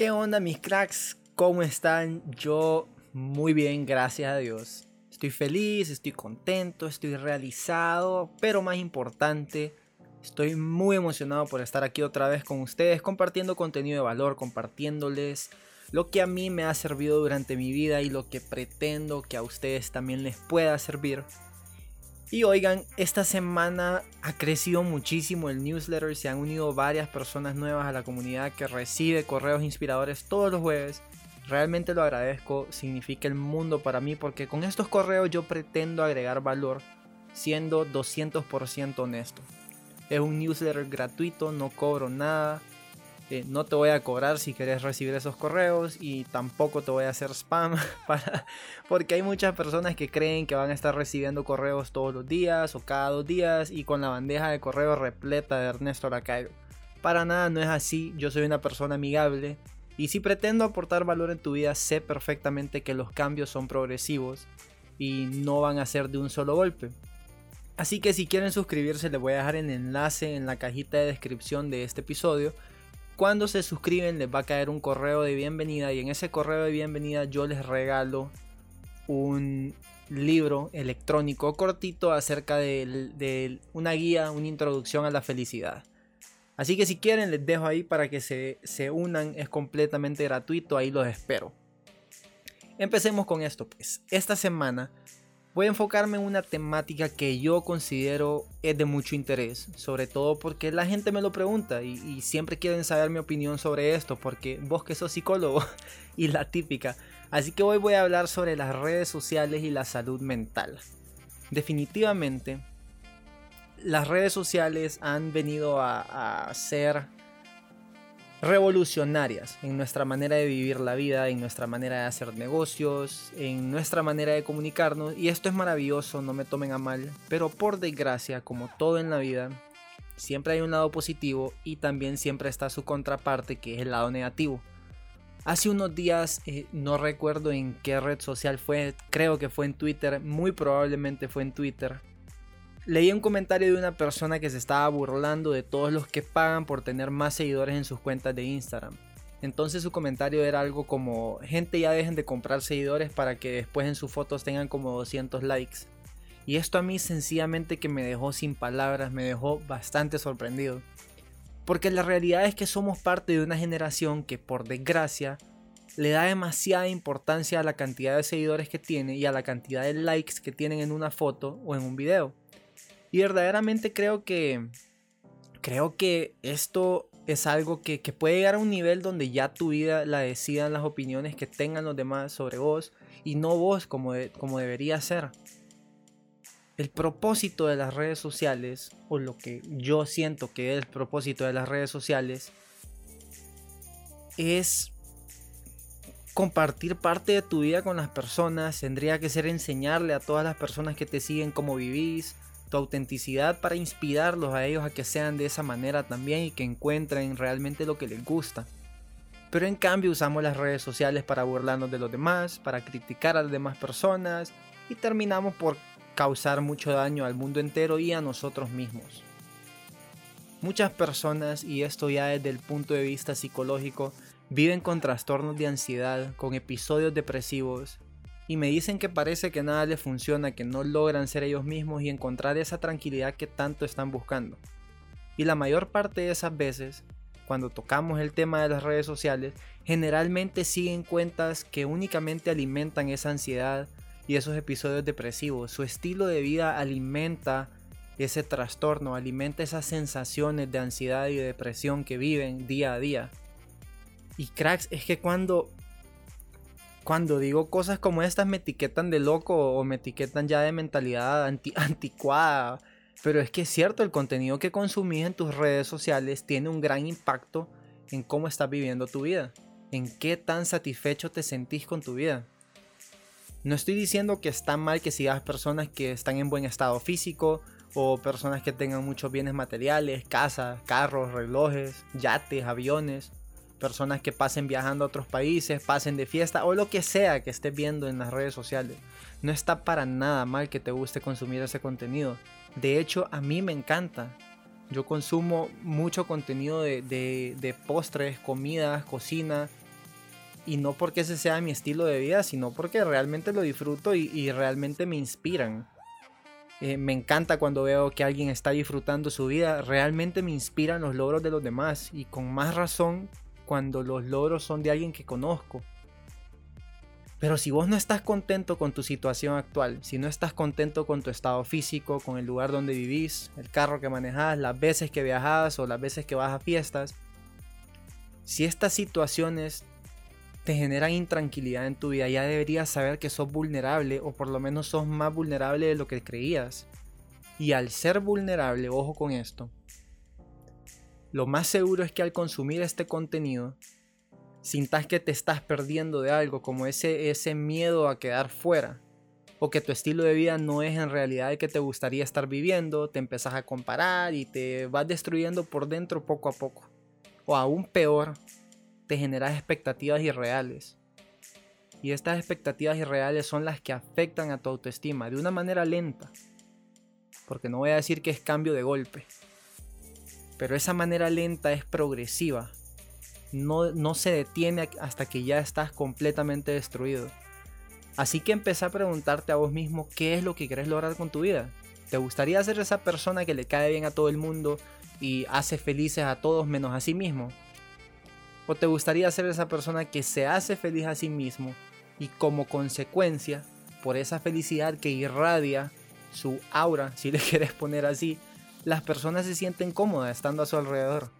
¿Qué onda mis cracks? ¿Cómo están? Yo muy bien, gracias a Dios. Estoy feliz, estoy contento, estoy realizado, pero más importante, estoy muy emocionado por estar aquí otra vez con ustedes, compartiendo contenido de valor, compartiéndoles lo que a mí me ha servido durante mi vida y lo que pretendo que a ustedes también les pueda servir y oigan, esta semana ha crecido muchísimo el newsletter, se han unido varias personas nuevas a la comunidad que recibe correos inspiradores todos los jueves. Realmente lo agradezco, significa el mundo para mí porque con estos correos yo pretendo agregar valor siendo 200% honesto. Es un newsletter gratuito, no cobro nada, no te voy a cobrar si quieres recibir esos correos y tampoco te voy a hacer spam porque hay muchas personas que creen que van a estar recibiendo correos todos los días o cada dos días y con la bandeja de correo repleta de Ernesto Lacayo. Para nada no es así, yo soy una persona amigable y si pretendo aportar valor en tu vida sé perfectamente que los cambios son progresivos y no van a ser de un solo golpe. Así que si quieren suscribirse les voy a dejar el enlace en la cajita de descripción de este episodio cuando se suscriben les va a caer un correo de bienvenida y en ese correo de bienvenida yo les regalo un libro electrónico cortito acerca de, una guía, una introducción a la felicidad. Así que si quieren les dejo ahí para que se, se unan, es completamente gratuito, ahí los espero. Empecemos con esto pues. Esta semana Voy a enfocarme en una temática que yo considero es de mucho interés, sobre todo porque la gente me lo pregunta y, siempre quieren saber mi opinión sobre esto, porque vos que sos psicólogo y la típica. Así que hoy voy a hablar sobre las redes sociales y la salud mental. Definitivamente, las redes sociales han venido a, a ser revolucionarias en nuestra manera de vivir la vida, en nuestra manera de hacer negocios, en nuestra manera de comunicarnos. Y esto es maravilloso, no me tomen a mal. Pero por desgracia, como todo en la vida, siempre hay un lado positivo y también siempre está su contraparte que es el lado negativo. Hace unos días, eh, no recuerdo en qué red social fue, creo que fue en Twitter, muy probablemente fue en Twitter, Leí un comentario de una persona que se estaba burlando de todos los que pagan por tener más seguidores en sus cuentas de Instagram. Entonces su comentario era algo como, gente ya dejen de comprar seguidores para que después en sus fotos tengan como 200 likes. Y esto a mí sencillamente que me dejó sin palabras, me dejó bastante sorprendido. Porque la realidad es que somos parte de una generación que por desgracia le da demasiada importancia a la cantidad de seguidores que tiene y a la cantidad de likes que tienen en una foto o en un video. Y verdaderamente creo que. Creo que esto es algo que, puede llegar a un nivel donde ya tu vida la decidan las opiniones que tengan los demás sobre vos y no vos como, como debería ser. El propósito de las redes sociales, o lo que yo siento que es el propósito de las redes sociales, es compartir parte de tu vida con las personas. Tendría que ser enseñarle a todas las personas que te siguen cómo vivís, tu autenticidad para inspirarlos a ellos a que sean de esa manera también y que encuentren realmente lo que les gusta. Pero en cambio usamos las redes sociales para burlarnos de los demás, para criticar a las demás personas y terminamos por causar mucho daño al mundo entero y a nosotros mismos. Muchas personas, y esto ya desde el punto de vista psicológico, viven con trastornos de ansiedad, con episodios depresivos, y me dicen que parece que nada les funciona, que no logran ser ellos mismos y encontrar esa tranquilidad que tanto están buscando. Y la mayor parte de esas veces, cuando tocamos el tema de las redes sociales, generalmente siguen cuentas que únicamente alimentan esa ansiedad y esos episodios depresivos. Su estilo de vida alimenta ese trastorno, alimenta esas sensaciones de ansiedad y depresión que viven día a día. Y cracks, es que cuando cuando digo cosas como estas me etiquetan de loco o me etiquetan ya de mentalidad anticuada. Pero es que es cierto, el contenido que consumís en tus redes sociales tiene un gran impacto en cómo estás viviendo tu vida, en qué tan satisfecho te sentís con tu vida. No estoy diciendo que está mal que sigas personas que están en buen estado físico o personas que tengan muchos bienes materiales, casas, carros, relojes, yates, aviones personas que pasen viajando a otros países, pasen de fiesta o lo que sea que estés viendo en las redes sociales. No está para nada mal que te guste consumir ese contenido. De hecho, a mí me encanta. Yo consumo mucho contenido de, postres, comidas, cocina. Y no porque ese sea mi estilo de vida, sino porque realmente lo disfruto y, realmente me inspiran. Eh, me encanta cuando veo que alguien está disfrutando su vida. Realmente me inspiran los logros de los demás. Y con más razón cuando los logros son de alguien que conozco. Pero si vos no estás contento con tu situación actual, si no estás contento con tu estado físico, con el lugar donde vivís, el carro que manejas, las veces que viajas o las veces que vas a fiestas, si estas situaciones te generan intranquilidad en tu vida, ya deberías saber que sos vulnerable o por lo menos sos más vulnerable de lo que creías. Y al ser vulnerable, ojo con esto, lo más seguro es que al consumir este contenido, sintas que te estás perdiendo de algo, como ese, ese miedo a quedar fuera, o que tu estilo de vida no es en realidad el que te gustaría estar viviendo, te empezás a comparar y te vas destruyendo por dentro poco a poco. O aún peor, te generas expectativas irreales. Y estas expectativas irreales son las que afectan a tu autoestima de una manera lenta. Porque no voy a decir que es cambio de golpe, pero esa manera lenta es progresiva. No, no se detiene hasta que ya estás completamente destruido. Así que empieza a preguntarte a vos mismo qué es lo que querés lograr con tu vida. ¿Te gustaría ser esa persona que le cae bien a todo el mundo y hace felices a todos menos a sí mismo? ¿O te gustaría ser esa persona que se hace feliz a sí mismo y como consecuencia, por esa felicidad que irradia su aura, si le quieres poner así, las personas se sienten cómodas estando a su alrededor?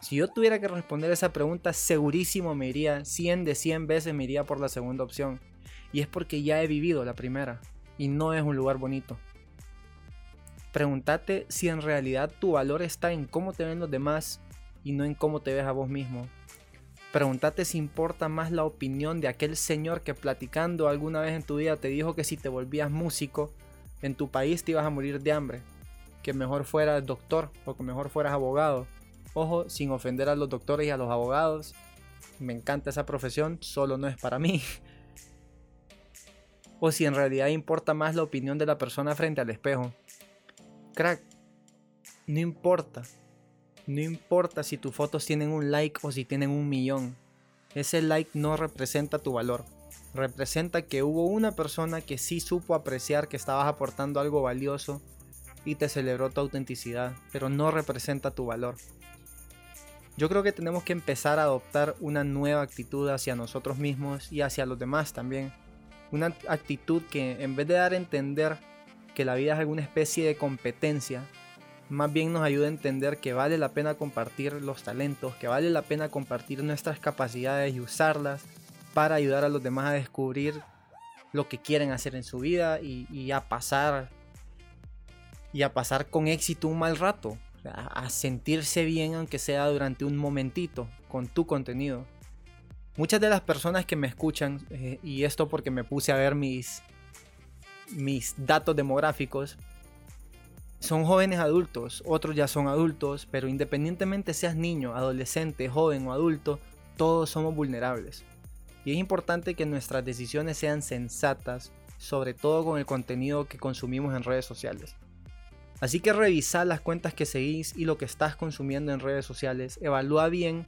Si yo tuviera que responder esa pregunta, segurísimo me iría 100 de 100 veces me iría por la segunda opción. Y es porque ya he vivido la primera y no es un lugar bonito. Pregúntate si en realidad tu valor está en cómo te ven los demás y no en cómo te ves a vos mismo. Pregúntate si importa más la opinión de aquel señor que platicando alguna vez en tu vida te dijo que si te volvías músico, en tu país te ibas a morir de hambre que mejor fueras doctor o que mejor fueras abogado. Ojo, sin ofender a los doctores y a los abogados. Me encanta esa profesión, solo no es para mí. O si en realidad importa más la opinión de la persona frente al espejo. Crack, no importa. No importa si tus fotos tienen un like o si tienen un millón. Ese like no representa tu valor. Representa que hubo una persona que sí supo apreciar que estabas aportando algo valioso y te celebró tu autenticidad, pero no representa tu valor. Yo creo que tenemos que empezar a adoptar una nueva actitud hacia nosotros mismos y hacia los demás también. Una actitud que en vez de dar a entender que la vida es alguna especie de competencia, más bien nos ayuda a entender que vale la pena compartir los talentos, que vale la pena compartir nuestras capacidades y usarlas para ayudar a los demás a descubrir lo que quieren hacer en su vida y, y a pasar y a pasar con éxito un mal rato, a sentirse bien aunque sea durante un momentito con tu contenido. Muchas de las personas que me escuchan, eh, y esto porque me puse a ver mis, mis datos demográficos, son jóvenes adultos, otros ya son adultos, pero independientemente seas niño, adolescente, joven o adulto, todos somos vulnerables. Y es importante que nuestras decisiones sean sensatas, sobre todo con el contenido que consumimos en redes sociales. Así que revisa las cuentas que seguís y lo que estás consumiendo en redes sociales. Evalúa bien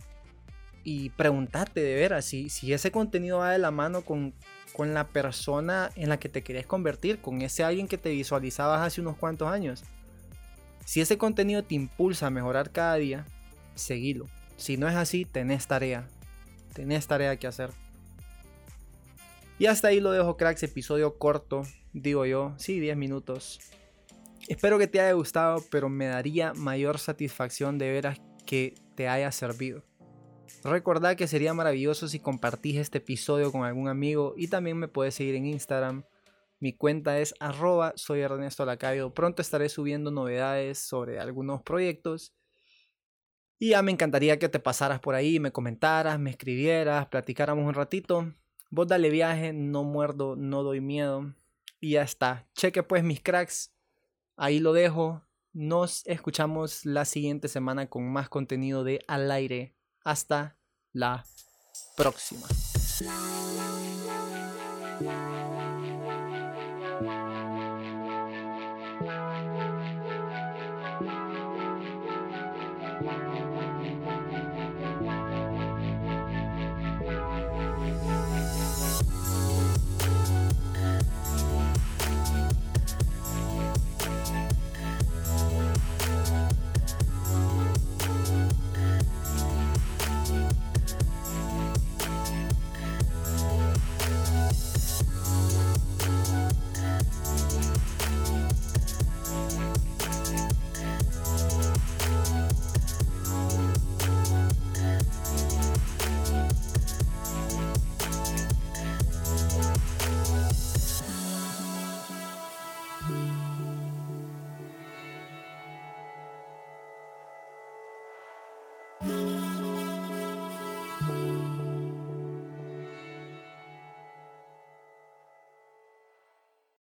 y pregúntate de veras si, si ese contenido va de la mano con, con la persona en la que te querés convertir, con ese alguien que te visualizabas hace unos cuantos años. Si ese contenido te impulsa a mejorar cada día, seguilo. Si no es así, tenés tarea. Tenés tarea que hacer. Y hasta ahí lo dejo, cracks. Episodio corto, digo yo. Sí, 10 minutos. Espero que te haya gustado, pero me daría mayor satisfacción de veras que te haya servido. Recordad que sería maravilloso si compartís este episodio con algún amigo y también me puedes seguir en Instagram. Mi cuenta es arroba soy Ernesto Lacayo. Pronto estaré subiendo novedades sobre algunos proyectos. Y ya me encantaría que te pasaras por ahí, me comentaras, me escribieras, platicáramos un ratito. Vos dale viaje, no muerdo, no doy miedo. Y ya está. Cheque pues mis cracks. Ahí lo dejo. Nos escuchamos la siguiente semana con más contenido de Al aire. Hasta la próxima.